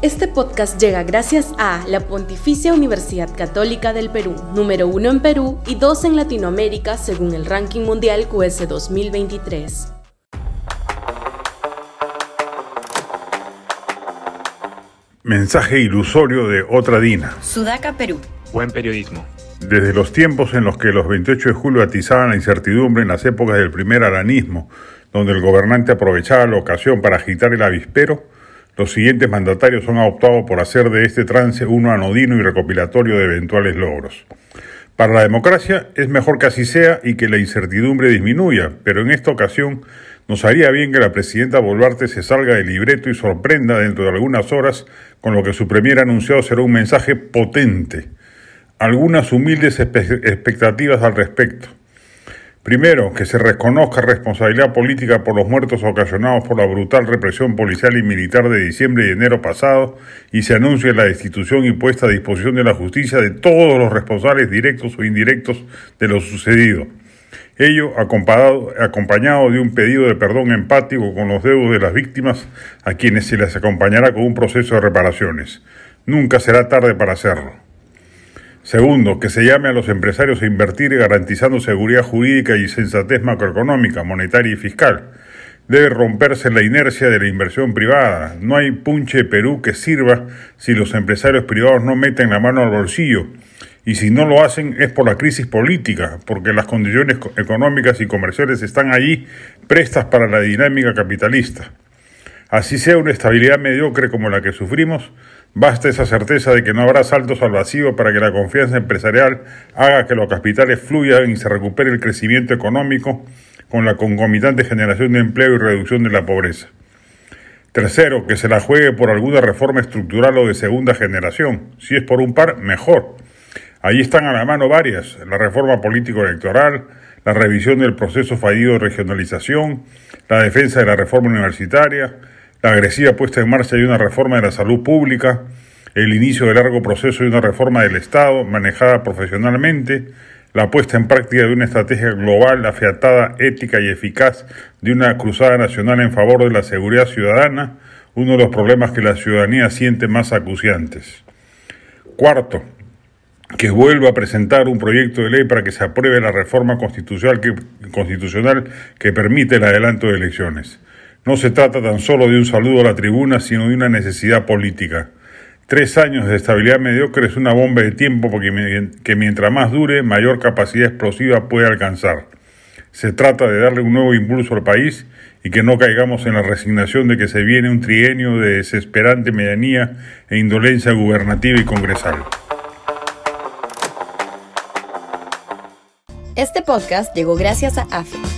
Este podcast llega gracias a la Pontificia Universidad Católica del Perú, número uno en Perú y dos en Latinoamérica según el ranking mundial QS 2023. Mensaje ilusorio de otra Dina. Sudaca, Perú. Buen periodismo. Desde los tiempos en los que los 28 de julio atizaban la incertidumbre en las épocas del primer aranismo, donde el gobernante aprovechaba la ocasión para agitar el avispero, los siguientes mandatarios han optado por hacer de este trance uno anodino y recopilatorio de eventuales logros. Para la democracia es mejor que así sea y que la incertidumbre disminuya, pero en esta ocasión nos haría bien que la presidenta Boluarte se salga del libreto y sorprenda dentro de algunas horas con lo que su premier anunciado será un mensaje potente. Algunas humildes expectativas al respecto. Primero, que se reconozca responsabilidad política por los muertos ocasionados por la brutal represión policial y militar de diciembre y enero pasado y se anuncie la destitución y puesta a disposición de la justicia de todos los responsables directos o indirectos de lo sucedido. Ello acompañado, de un pedido de perdón empático con los deudos de las víctimas a quienes se les acompañará con un proceso de reparaciones. Nunca será tarde para hacerlo. Segundo, que se llame a los empresarios a invertir garantizando seguridad jurídica y sensatez macroeconómica, monetaria y fiscal. Debe romperse la inercia de la inversión privada. No hay punche Perú que sirva si los empresarios privados no meten la mano al bolsillo. Y si no lo hacen es por la crisis política, porque las condiciones económicas y comerciales están allí prestas para la dinámica capitalista. Así sea una estabilidad mediocre como la que sufrimos, Basta esa certeza de que no habrá saltos al vacío para que la confianza empresarial haga que los capitales fluyan y se recupere el crecimiento económico con la concomitante generación de empleo y reducción de la pobreza. Tercero, que se la juegue por alguna reforma estructural o de segunda generación. Si es por un par, mejor. Ahí están a la mano varias, la reforma político-electoral, la revisión del proceso fallido de regionalización, la defensa de la reforma universitaria, la agresiva puesta en marcha de una reforma de la salud pública, el inicio del largo proceso de una reforma del Estado manejada profesionalmente, la puesta en práctica de una estrategia global afiatada, ética y eficaz de una cruzada nacional en favor de la seguridad ciudadana, uno de los problemas que la ciudadanía siente más acuciantes. Cuarto, que vuelva a presentar un proyecto de ley para que se apruebe la reforma constitucional que, constitucional que permite el adelanto de elecciones. No se trata tan solo de un saludo a la tribuna, sino de una necesidad política. Tres años de estabilidad mediocre es una bomba de tiempo porque que mientras más dure, mayor capacidad explosiva puede alcanzar. Se trata de darle un nuevo impulso al país y que no caigamos en la resignación de que se viene un trienio de desesperante medianía e indolencia gubernativa y congresal. Este podcast llegó gracias a AFE